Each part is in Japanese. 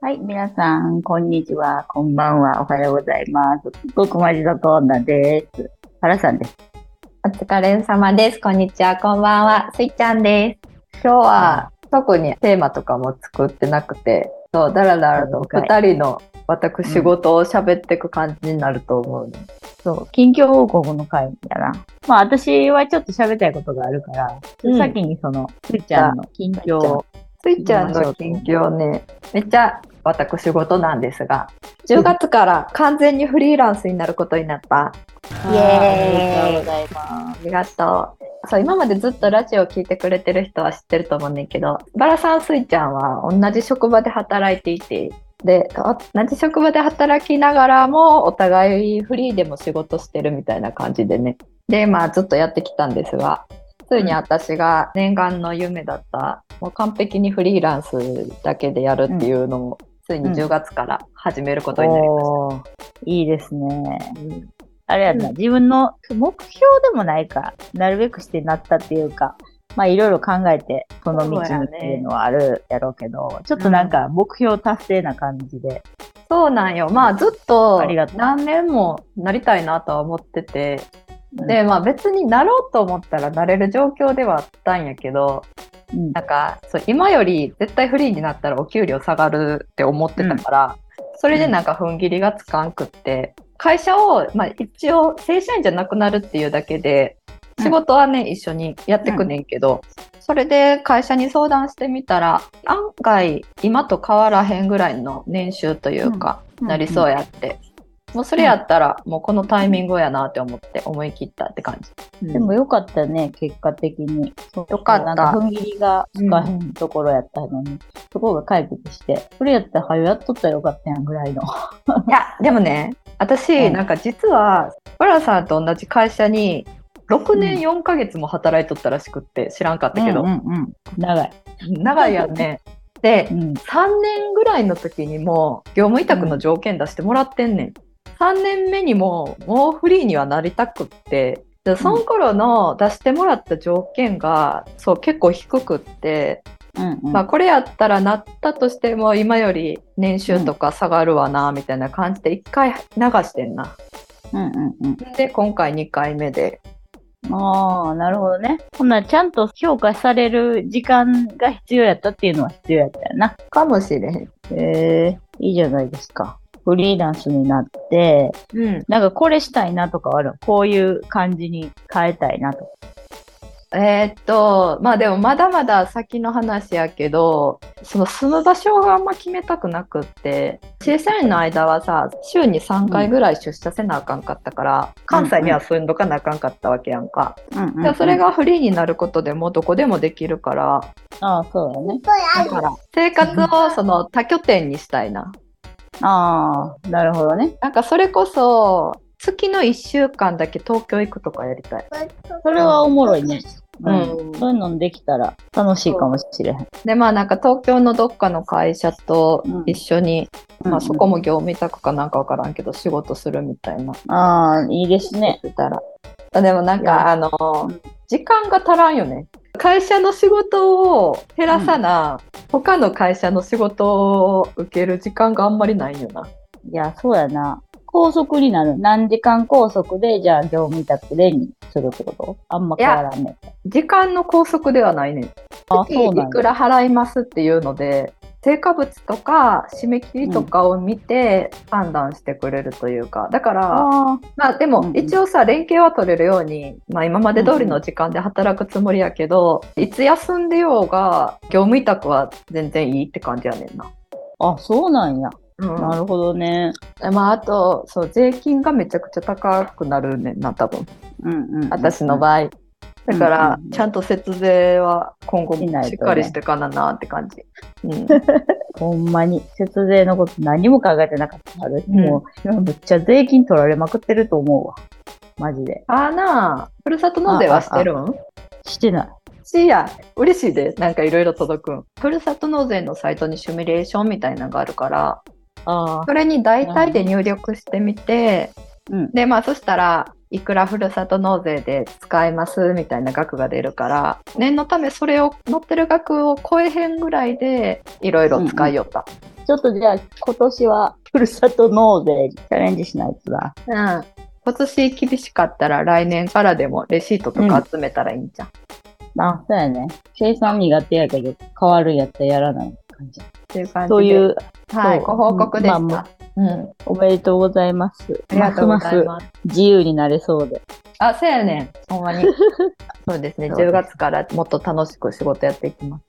はい、皆さん、こんにちは、こんばんは、おはようございます。僕マジのコーナーです。原さんです。お疲れ様です。こんにちは、こんばんは。スイちゃんです。今日は特にテーマとかも作ってなくて、そう、だらだらと二人の私事を喋っていく感じになると思う、ねそう、近況報告の回やな。まあ、私はちょっと喋りたいことがあるから、うん先にその、スイちゃんの近況を。スイちゃんの近況ね、めっちゃ私事なんですが、10月から完全にフリーランスになることになった。イエーイありがとうございます。ありがとう。そう、今までずっとラジオを聞いてくれてる人は知ってると思うねんけど、バラさん、スイちゃんは同じ職場で働いていて、で、同じ職場で働きながらも、お互いフリーでも仕事してるみたいな感じでね。で、まあ、ずっとやってきたんですが、ついに私が念願の夢だった、もう完璧にフリーランスだけでやるっていうのを、ついに10月から始めることになりました。おーいいですね。うんあれやな、うん自分の目標でもないか、なるべくしてなったっていうか、まあいろいろ考えて、その道にっていうのはあるやろうけど、ちょっとなんか目標達成な感じで。そうなんよ。まあずっと何年もなりたいなとは思ってて、うんで、まあ別になろうと思ったらなれる状況ではあったんやけど、うんなんかそう今より絶対フリーになったらお給料下がるって思ってたから、それでなんか踏ん切りがつかんくって、会社を、まあ一応正社員じゃなくなるっていうだけで、仕事はね、一緒にやってくねんけど、それで会社に相談してみたら、案外今と変わらへんぐらいの年収というか、うんなりそうやって。もうそれやったら、もうこのタイミングやなって思って思い切ったって感じ。でもよかったね、結果的に。よかったなんか踏ん切りがつかへんところやったのに、そこが解決して、それやったら早やっとったらよかったやんぐらいの。いや、でもね、私、うんなんか実は、バラさんと同じ会社に、6年4ヶ月も働いとったらしくって知らんかったけど、うんうんうん長い。長いやんね。でう、ん。3年ぐらいの時にも業務委託の条件出してもらってんねん。3年目にももうフリーにはなりたくって、でその頃の出してもらった条件が、そう結構低くって、うんうんまあこれやったらなったとしても今より年収とか下がるわなみたいな感じで一回流してんな。うんうんうん。で今回2回目で。ああ、なるほどね。ほんならちゃんと評価される時間が必要やったっていうのは必要やったよな。かもしれへん。へえいいじゃないですか。フリーランスになって、うん。なんかこれしたいなとかあるこういう感じに変えたいなとか。えーっと、まあでもまだまだ先の話やけど、その住む場所があんま決めたくなくって、正社員の間はさ、週に3回ぐらい出社せなあかんかったから、関西には住んどかなあかんかったわけやんか。うんでそれ、がフリーになることでもうどこでもできるから、ああ、そうだね。だから生活をその多拠点にしたいな。ああ、なるほどね。なんかそれこそ、月の1週間だけ東京行くとかやりたい。それはおもろいね。うん。うんそういうのできたら楽しいかもしれへん。で、まあなんか東京のどっかの会社と一緒に、まあそこも。も業務委託かなんかわからんけど仕事するみたいな。ああ、いいですね。たら。あでもなんかあの、時間が足らんよね。会社の仕事を減らさな、他の会社の仕事を受ける時間があんまりないよな。いや、そうやな。拘束になる。何時間拘束で、じゃあ業務委託でにするってこと？あんま変わらんね。時間の拘束ではないねん。あ、月そうなんだ。いくら払いますっていうので、成果物とか締め切りとかを見て判断してくれるというか、だから、あまあでもうんうん一応さ、連携は取れるように、まあ今まで通りの時間で働くつもりやけど、いつ休んでようが、業務委託は全然いいって感じやねんな。あ、あ、そうなんや。うんなるほどね。まああと、そう、税金がめちゃくちゃ高くなるねんな、多分。うんうんうん。私の場合。だからちゃんと節税は今後しないとねしっかりしてかななって感じ。うん ほんまに、節税のこと何も考えてなかった。私うんもう、今めっちゃ税金取られまくってると思うわ。マジで。あーなあ、ふるさと納税はしてるん？してない。しや、嬉しいで、なんかいろいろ届くん。ふるさと納税のサイトにシミュレーションみたいなのがあるから、ああ。それに大体で入力してみて、うん。で、まあそしたら、いくらふるさと納税で使えますみたいな額が出るから念のためそれを載ってる額を超えへんぐらいでいろいろ使いよった。ちょっとじゃあ今年はふるさと納税にチャレンジしないとだ。うん。今年厳しかったら来年からでもレシートとか集めたらいいんじゃん。っあ、そうやね。計算苦手やけど、変わるんやったらやらない感じ。ていう感じで。そういう、はい、ご報告でした。まあうん。おめでとうございます。ありがとうございます自由になれそうで。あ、そうやねん。ほんまに。そうですね。そうです10月からもっと楽しく仕事やっていきます。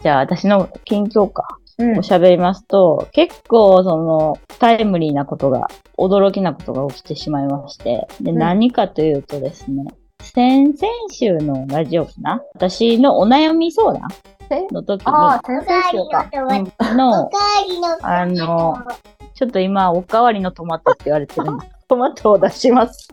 じゃあ私の近況か。うんおしゃべりますと、結構そのタイムリーなことが、驚きなことが起きてしまいまして、で、うん何かというとですね、先々週のラジオかな？私のお悩み相談えの時ああ、に、先々週か。うんのあの、ちょっと今、おかわりのトマトって言われてるんで、トマトを出します。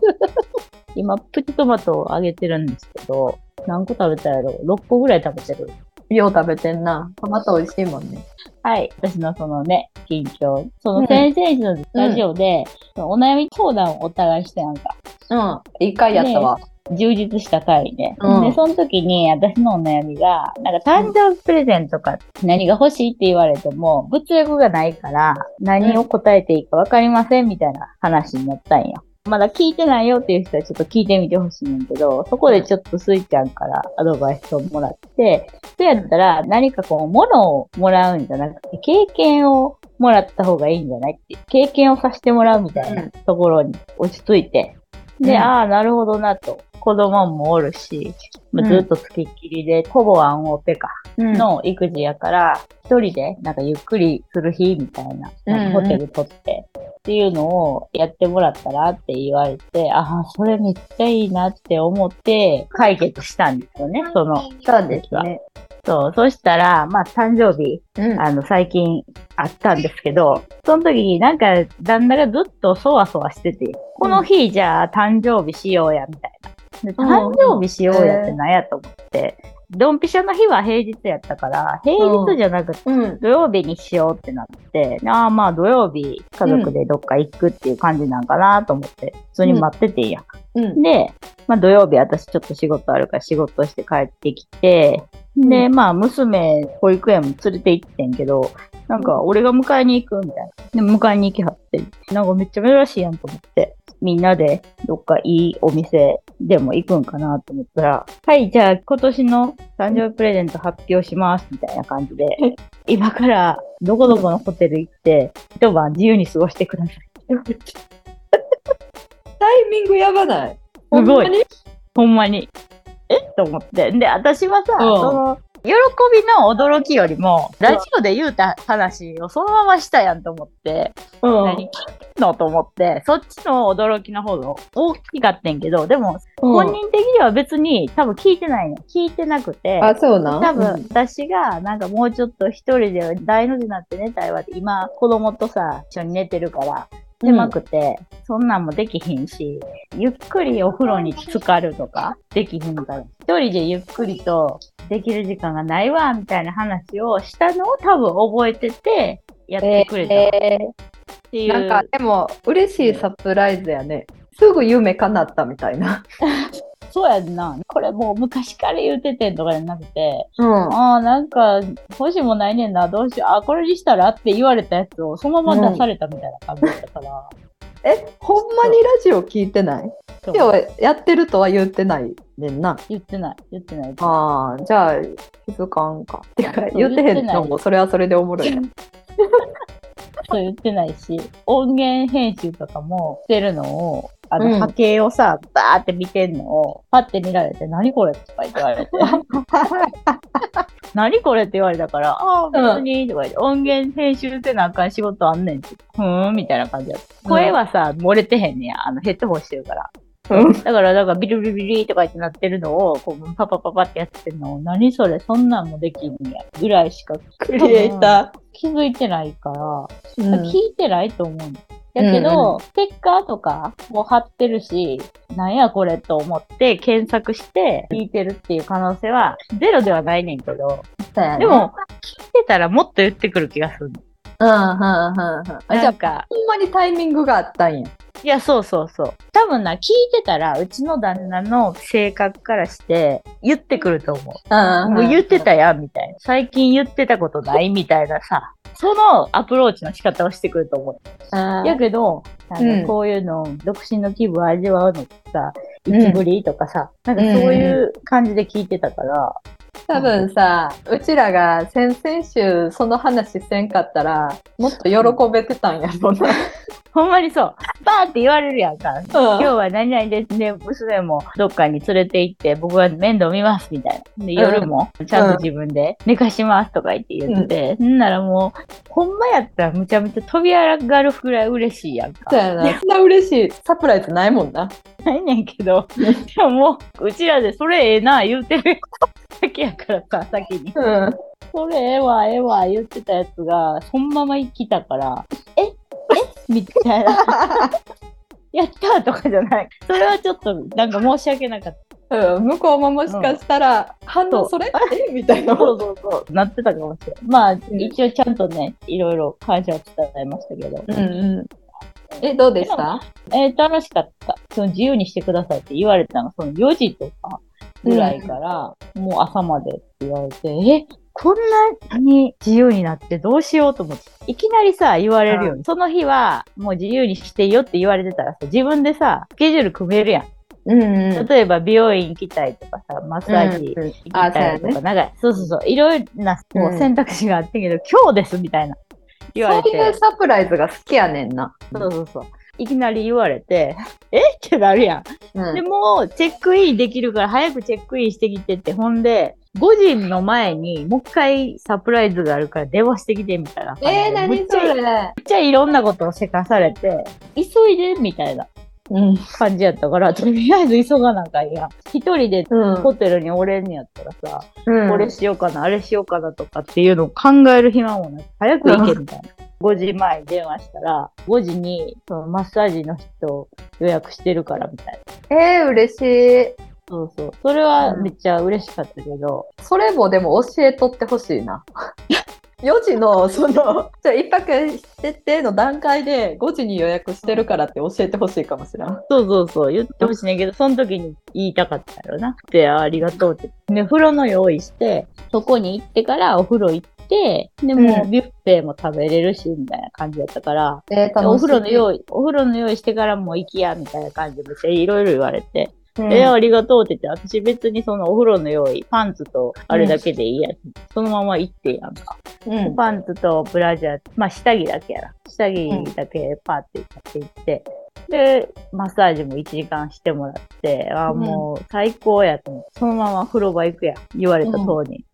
今、プチトマトをあげてるんですけど、何個食べたやろ ?6 個ぐらい食べてる。よう食べてんな。トマト美味しいもんね。はい。私のそのね、近況。その先々週のラジオで、そのお悩み相談をお互いしてなんか、うん。いい回やったわ。充実した回で。うんで、その時に私のお悩みが、なんか誕生日プレゼントか何が欲しいって言われても、物欲がないから何を答えていいかわかりませんみたいな話になったんよ。まだ聞いてないよっていう人はちょっと聞いてみてほしいんだけど、そこでちょっとスイちゃんからアドバイスをもらって、そうやったら何かこう、物をもらうんじゃなくて、経験をもらった方がいいんじゃないって、経験をさせてもらうみたいなところに落ち着いて、で、うんああ、なるほどなと。子供もおるし、まあずっと付きっきりで、ほぼワンオペかうんの育児やから、一人でなんかゆっくりする日みたいな、なんかホテル取って、っていうのをやってもらったらって言われて、ああ、それめっちゃいいなって思って解決したんですよね、その。そうですね。そう、そしたら、まあ誕生日、うん。あの、最近あったんですけど、その時になんか旦那がずっとそわそわしてて、この日じゃあ誕生日しようや、みたいな。でうん誕生日しようやってなんやと思って、ドンピシャの日は平日やったから、平日じゃなくてうん。土曜日にしようってなって、ああまあ土曜日家族でどっか行くっていう感じなんかなと思って、普通に待ってていいやん。うん。で、まあ土曜日私ちょっと仕事あるから仕事して帰ってきて、で、まあ娘、保育園も連れて行ってんけど、なんか俺が迎えに行くみたいな。で、迎えに行きはって、なんかめっちゃ珍しいやんと思って、みんなでどっかいいお店でも行くんかなと思ったら、はい、じゃあ今年の誕生日プレゼント発表しますみたいな感じで、今からどこどこのホテル行って、一晩自由に過ごしてください。タイミングやばない？すごいほんまに？ほんまに。え？と思って。で、私はさ、うん。その、喜びの驚きよりも、ラジオで言うた話をそのまましたやんと思って、うん。何聞くのと思って、そっちの驚きの方が大きかったんけど、でも、うん。本人的には別に多分聞いてないね。聞いてなくて、あ、そうなん？多分、私がなんかもうちょっと一人で大の字になって寝たいわって、今子供とさ、一緒に寝てるから、狭くて、そんなんもできひんし、ゆっくりお風呂に浸かるとかできひんから、一人でゆっくりとできる時間がないわ、みたいな話をしたのを多分覚えてて、やってくれたっえていう。ーなんか、でも、嬉しいサプライズやね。すぐ夢叶ったみたいな。そうやんな。これもう昔から言っててんとかじゃなくて、うん。ああ、なんか、欲しいもんないねんな、どうしよう、あ、これにしたらって言われたやつをそのまま出されたみたいな感じだったから。え、ほんまにラジオ聞いてない？そうでも、やってるとは言ってないねんな。言ってない、言ってない。ああ、じゃあ、気づかんか。てか、言ってへんのも、それはそれでおもろいな。そう言ってないし、音源編集とかもしてるのを、あの、うん波形をさ、バーって見てんのを、パッて見られて、何これとか言われて。何これって言われたから、ああ、別に、とか言って、音源編集せなあかん仕事あんねんって。ふーん、みたいな感じだった。声はさ、漏れてへんねや。あの、ヘッドホンしてるから。うんだから、だから、ビリビリビリとか言ってなってるのを、こう、パパパパってやってるのを、何それ、そんなんもできんねや。ぐらいしか、クリエイタ気づいてないから、ー。うん聞いてないと思うの。やけど、ステッカーとかも貼ってるし、なんやこれと思って検索して聞いてるっていう可能性はゼロではないねんけど、ねでも、聞いてたらもっと言ってくる気がするの。うん、うん、うん、なんか、ほんまにタイミングがあったんや。いや、そうそうそう。多分な、聞いてたら、うちの旦那の性格からして、言ってくると思う。もう言ってたやん、みたいな。最近言ってたことないみたいなさ、そのアプローチの仕方をしてくると思う。あやけど、あうん。のこういうの、独身の気分味わうのってさ、いつぶりとかさ、なんかそういう感じで聞いてたから、多分さ、うちらが先々週その話せんかったら、もっと喜べてたんやろな。ほんまにそう。バーって言われるやんか。うん今日は何々ですね。娘もどっかに連れて行って、僕は面倒見ます、みたいな。で、夜もちゃんと自分で寝かしますとか言って言ってて、んならもう、ほんまやったらむちゃむちゃ飛び上がるくらい嬉しいやんかそう。やな。そんな嬉しいサプライズないもんな。ないねんけど、でももう、うちらでそれええな、言うてるだけやからさ、先に。うん。それええわ、ええわ、言ってたやつが、そのまま来たから、ええみたいな。やったーとかじゃない。それはちょっと、なんか申し訳なかった。うん、向こうももしかしたら、反応それ？え？みたいな。そうそうそう。なってたかもしれない。まあ、一応ちゃんとね、いろいろ感謝を伝えましたけど。うんうん。え、どうでした？えー楽しかった。その自由にしてくださいって言われたのが、その4時とかぐらいから、もう朝までって言われて、え、こんなに自由になってどうしようと思って。いきなりさ、言われるよ、その日はもう自由にしていいよって言われてたらさ、自分でさ、スケジュール組めるやん。うんうん。例えば美容院行きたいとかさ、マッサージうんうん行きたいとあそうなんか、そうそうそう、いろいろなこううん選択肢があってんけど、今日ですみたいな。言われて。そういうサプライズが好きやねんな。そうそうそう。いきなり言われて、え？ってなるやん。うんでも、チェックインできるから早くチェックインしてきてって、ほんで、5時の前にもう一回サプライズがあるから電話してきてみたいな。えー、む何そっちゃ、めっれ。ちゃいろんなことをせかされて、急いでみたいなうん。感じやったから、とりあえず急がなあかんやん。一人でうん。ホテルにおれんのやったらさ、うんこれしようかな、あれしようかなとかっていうのを考える暇もなく、早く行けみたいな。5時前に電話したら、5時にそのマッサージの人予約してるからみたいな。えー、嬉しい。そうそう。それはめっちゃ嬉しかったけど、それもでも教えとってほしいな。4時の、その、じゃあ一泊してっての段階で5時に予約してるからって教えてほしいかもしれん。そうそうそう、言ってほしいねんけど、その時に言いたかったやろな。で、あありがとうって。で、風呂の用意して、そこに行ってからお風呂行って、で、もううんビュッフェも食べれるし、みたいな感じだったから、えー、でお風呂の意。用意、お風呂の用意してからもう行きや、みたいな感じでいろいろ言われて、うんえーありがとうって言って、私別にそのお風呂の用意、パンツとあれだけでいいや、そのまま行ってやんか。うん。パンツとブラジャー、まあ下着だけやな。下着だけパーって買っていって、で、マッサージも1時間してもらって、ああ、うんもう最高やと思って、そのまま風呂場行くやん。言われた通りに。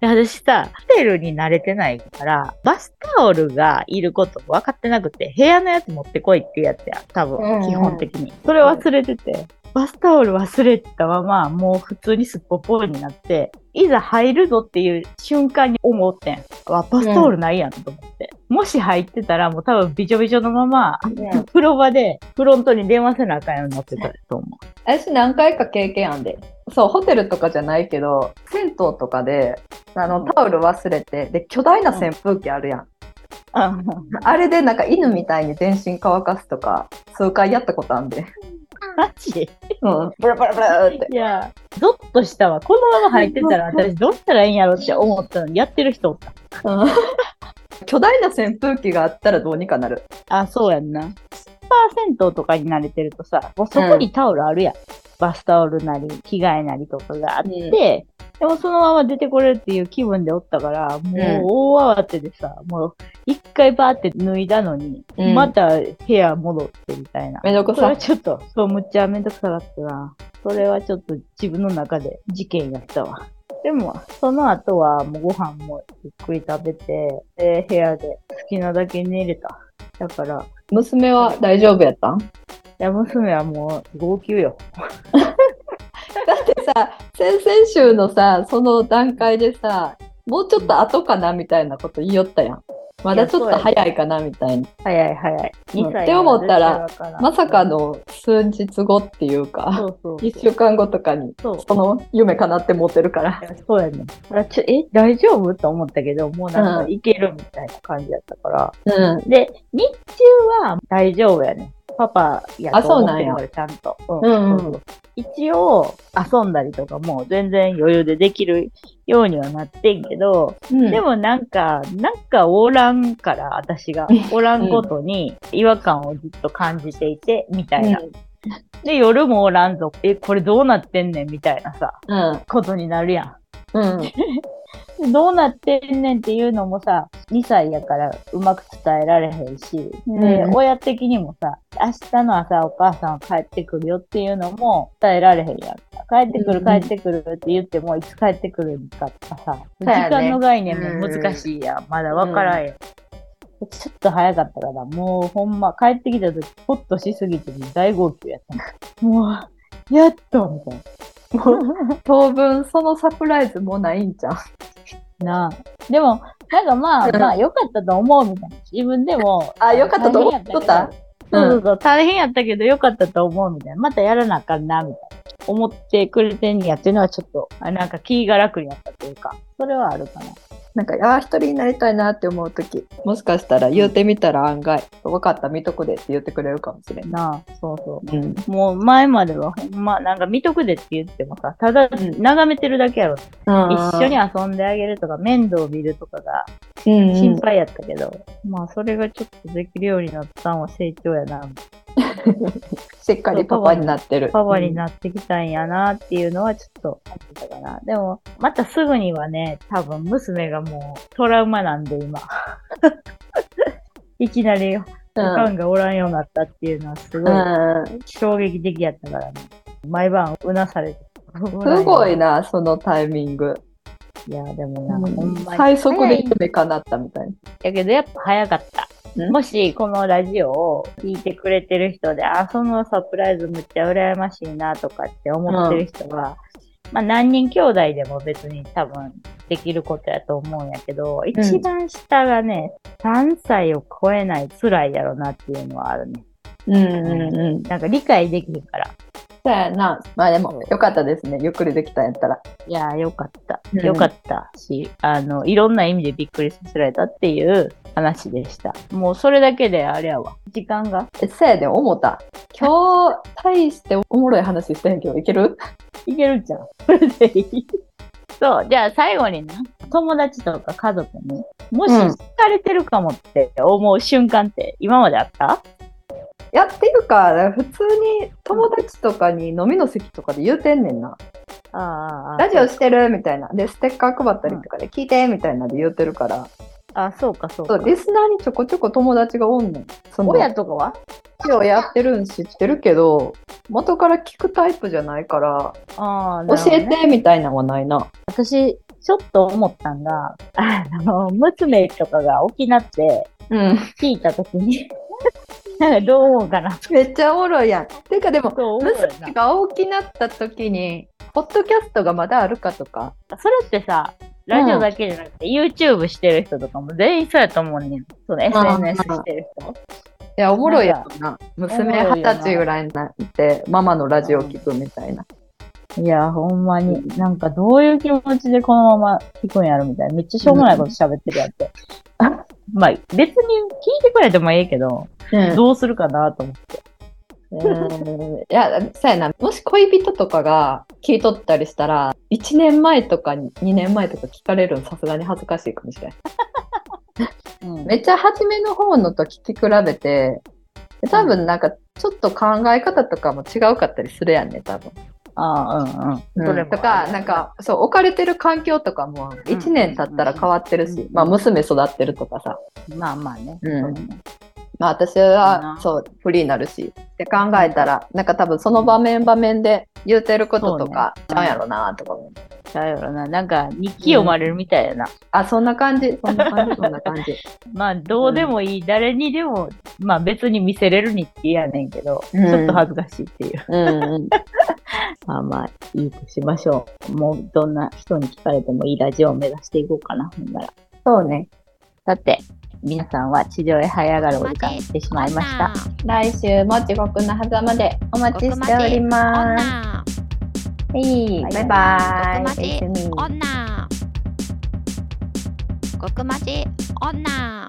で私さ、ホテルに慣れてないから、バスタオルがいること分かってなくて、部屋のやつ持ってこいってやつやん。多分、基本的に。それ忘れてて、バスタオル忘れたまま、もう普通にすっぽっぽになって、いざ入るぞっていう瞬間に思ってん。わ、バスタオルないやんと思って。もし入ってたら、もう多分びちょびちょのまま、うん風呂場でフロントに電話せなあかんようになってたと思う。私何回か経験あんで。そう、ホテルとかじゃないけど、銭湯とかで、あの、タオル忘れて、で、巨大な扇風機あるやん。ああれでなんか犬みたいに全身乾かすとか、数回やったことあんで。マジうん。ブラブラブラって。いや、ゾッとしたわ。このまま入ってたら私どうしたらいいんやろって思ったのに、やってる人おった。うん 巨大な扇風機があったらどうにかなる。あ、そうやんな。スーとかに慣れてるとさ、もうそこにタオルあるやん。バスタオルなり、着替えなりとかがあって、うんでもそのまま出てこれるっていう気分でおったから、もう大慌てでさ、もう一回バーって脱いだのに、うんまた部屋戻ってみたいな。めんどくさそれは。ちょっと、そう、むっちゃめんどくさかったな。それはちょっと自分の中で事件やったわ。でも、その後はもうご飯もゆっくり食べて、で、部屋で好きなだけ寝れた。だから、い娘は大丈夫やったん？や、娘はもう号泣よ。だってさ、先々週のさ、その段階でさ、もうちょっと後かなみたいなこと言いよったやん。まだちょっと早いかなみたいな。早い早い。うん2歳って思ったらまさか。の数日後っていうそか、うそう。1週間後とかに、その夢叶って持ってるから。そうやね。あちょえ、大丈夫と思ったけど、もうなんかいけるみたいな感じやったから。うん。で、日中は大丈夫やね。パパやと思ってるから、ちゃんと。一応、遊んだりとかも全然余裕でできるようにはなってんけど、うんでもなんか、なんかおらんから、私が。おらんことに違和感をずっと感じていて、みたいな。で、夜もおらんぞ。え、これどうなってんねんみたいなさ、うん。ことになるやん。うん。でどうなってんねんっていうのもさ、2歳やからうまく伝えられへんし、で、うん。親的にもさ、明日の朝お母さん帰ってくるよっていうのも伝えられへんやんか。帰ってくるうん帰ってくるって言ってもいつ帰ってくるんかとかさ、うやね。間の概念も難しいやん。まだわからん。やん。ちょっと早かったから、もうほんま帰ってきた時、ほっとしすぎて大号泣やったも う、やっとみたい 当分そのサプライズもうないんじゃん。な。なあ。でも、なんかまあ、まあ、良かったと思うみたいな。自分でも。あ良かったと思っとった？そうそうそう、大変やったけど良かったと思うみたいな。またやらなあかんな、みたいな。思ってくれてんやっていうのはちょっと、あなんか気が楽になったというか、それはあるかな。なんか、ああ、一人になりたいなって思うとき、もしかしたら言うてみたら案外、分かった、見とくでって言ってくれるかもしれん。なあ、そうそう。うん。もう前まではほんま、なんか見とくでって言ってもさ、ただん眺めてるだけやろ。一緒にに遊んであげるとか、面倒見るとかが心心配やったけど、まあそれがちょっとできるようになったんは成長やな。しっかりパパになってる。パパになってきたんやなっていうのはちょっと思ってたかな。でも、またすぐにはね、多分娘がもうトラウマなんで今。いきなりおかんがおらんようになったっていうのはすごいうん。衝撃的やったからね。毎晩うなされて。すごい。な、そのタイミング。いや、でもな、ほんまに。最速で夢叶ったみたいな。やけどやっぱ早かった。ん？もしこのラジオを聞いてくれてる人で、あ、そのサプライズむっちゃ羨ましいなとかって思ってる人は、まあ何人兄弟でも別に多分できることやと思うんやけど、一番下がね、3歳を超えない辛いやろなっていうのはあるね。うんうんうん。なんか理解できるから。そうやな。まあでも、よかったですね。ゆっくりできたんやったら。いやーよかった。うんよかったし、あの、いろんな意味でびっくりさせられたっていう話でした。もうそれだけであれやわ。時間がえ、そうやで、思った。今日、大しておもろい話してへんけど、いける？いけるじゃん。それでいい。そう。じゃあ最後にな、友達とか家族に、もしうん好かれてるかもって思う瞬間って今まであった？いやっていうか、普通に友達とかに飲みの席とかで言うてんねんな。ああラジオしてるみたいな。で、ステッカー配ったりとかで聞いてみたいなで言うてるから。あ、そうかそうかそう、。リスナーにちょこちょこ友達がおんねん。その、親とかは？ラジオやってるん知ってるけど、元から聞くタイプじゃないから、ああ、なる教えてみたいなのはないな。私、ちょっと思ったんが、あの、娘とかが起きなってうん。聞いたときに、なんかどう思うかな。めっちゃおもろいやん。ていうかでも、娘が大きなった時に、ポッドキャストがまだあるかとか。それってさ、ラジオだけじゃなくて、YouTube してる人とかも全員そうやと思うねん。その SNS してる人。いや、おもろいやんな。娘二十歳ぐらいになって、ママのラジオ聞くみたいな。いや、ほんまに、なんかどういう気持ちでこのまま聞くんやろみたいな。めっちゃしょうもないこと喋ってるやって。まあ、別に聞いてくれてもいいけど、うんどうするかなと思って。うんいや、そうやな。もし恋人とかが聞いとったりしたら、1年前とかに2年前とか聞かれるのさすがに恥ずかしいかもしれん。うんめっちゃ初めの方のと聞き比べて、で多分なんかちょっと考え方とかも違うかったりするやんね、多分。ああ、うんうん。それもとか、なんか、そう、置かれてる環境とかも1年経ったら変わってるし、まあ娘育ってるとかさ。まあまあね。うん。まあ私はな。そうフリーになるしって考えたらなんか多分その場面場面で言うてることとかちゃうんやろなとか思うだよな。なんか、日記読まれるみたいやな。あそんな感じそんな感じそんな感じ まあ、どうでもいい、誰にでも、まあ別に見せれる日記やねんけど、うんちょっと恥ずかしいっていう。うんうん まあまあ、いいとしましょう。もう、どんな人に聞かれてもいいラジオを目指していこうかな、ほんなら。そうねさて、皆さんは地上へ這い上がるお時間にしてしまいました。来週も地獄の狭間でお待ちしておりますはい。バイバイ。極おやすみ女極まち女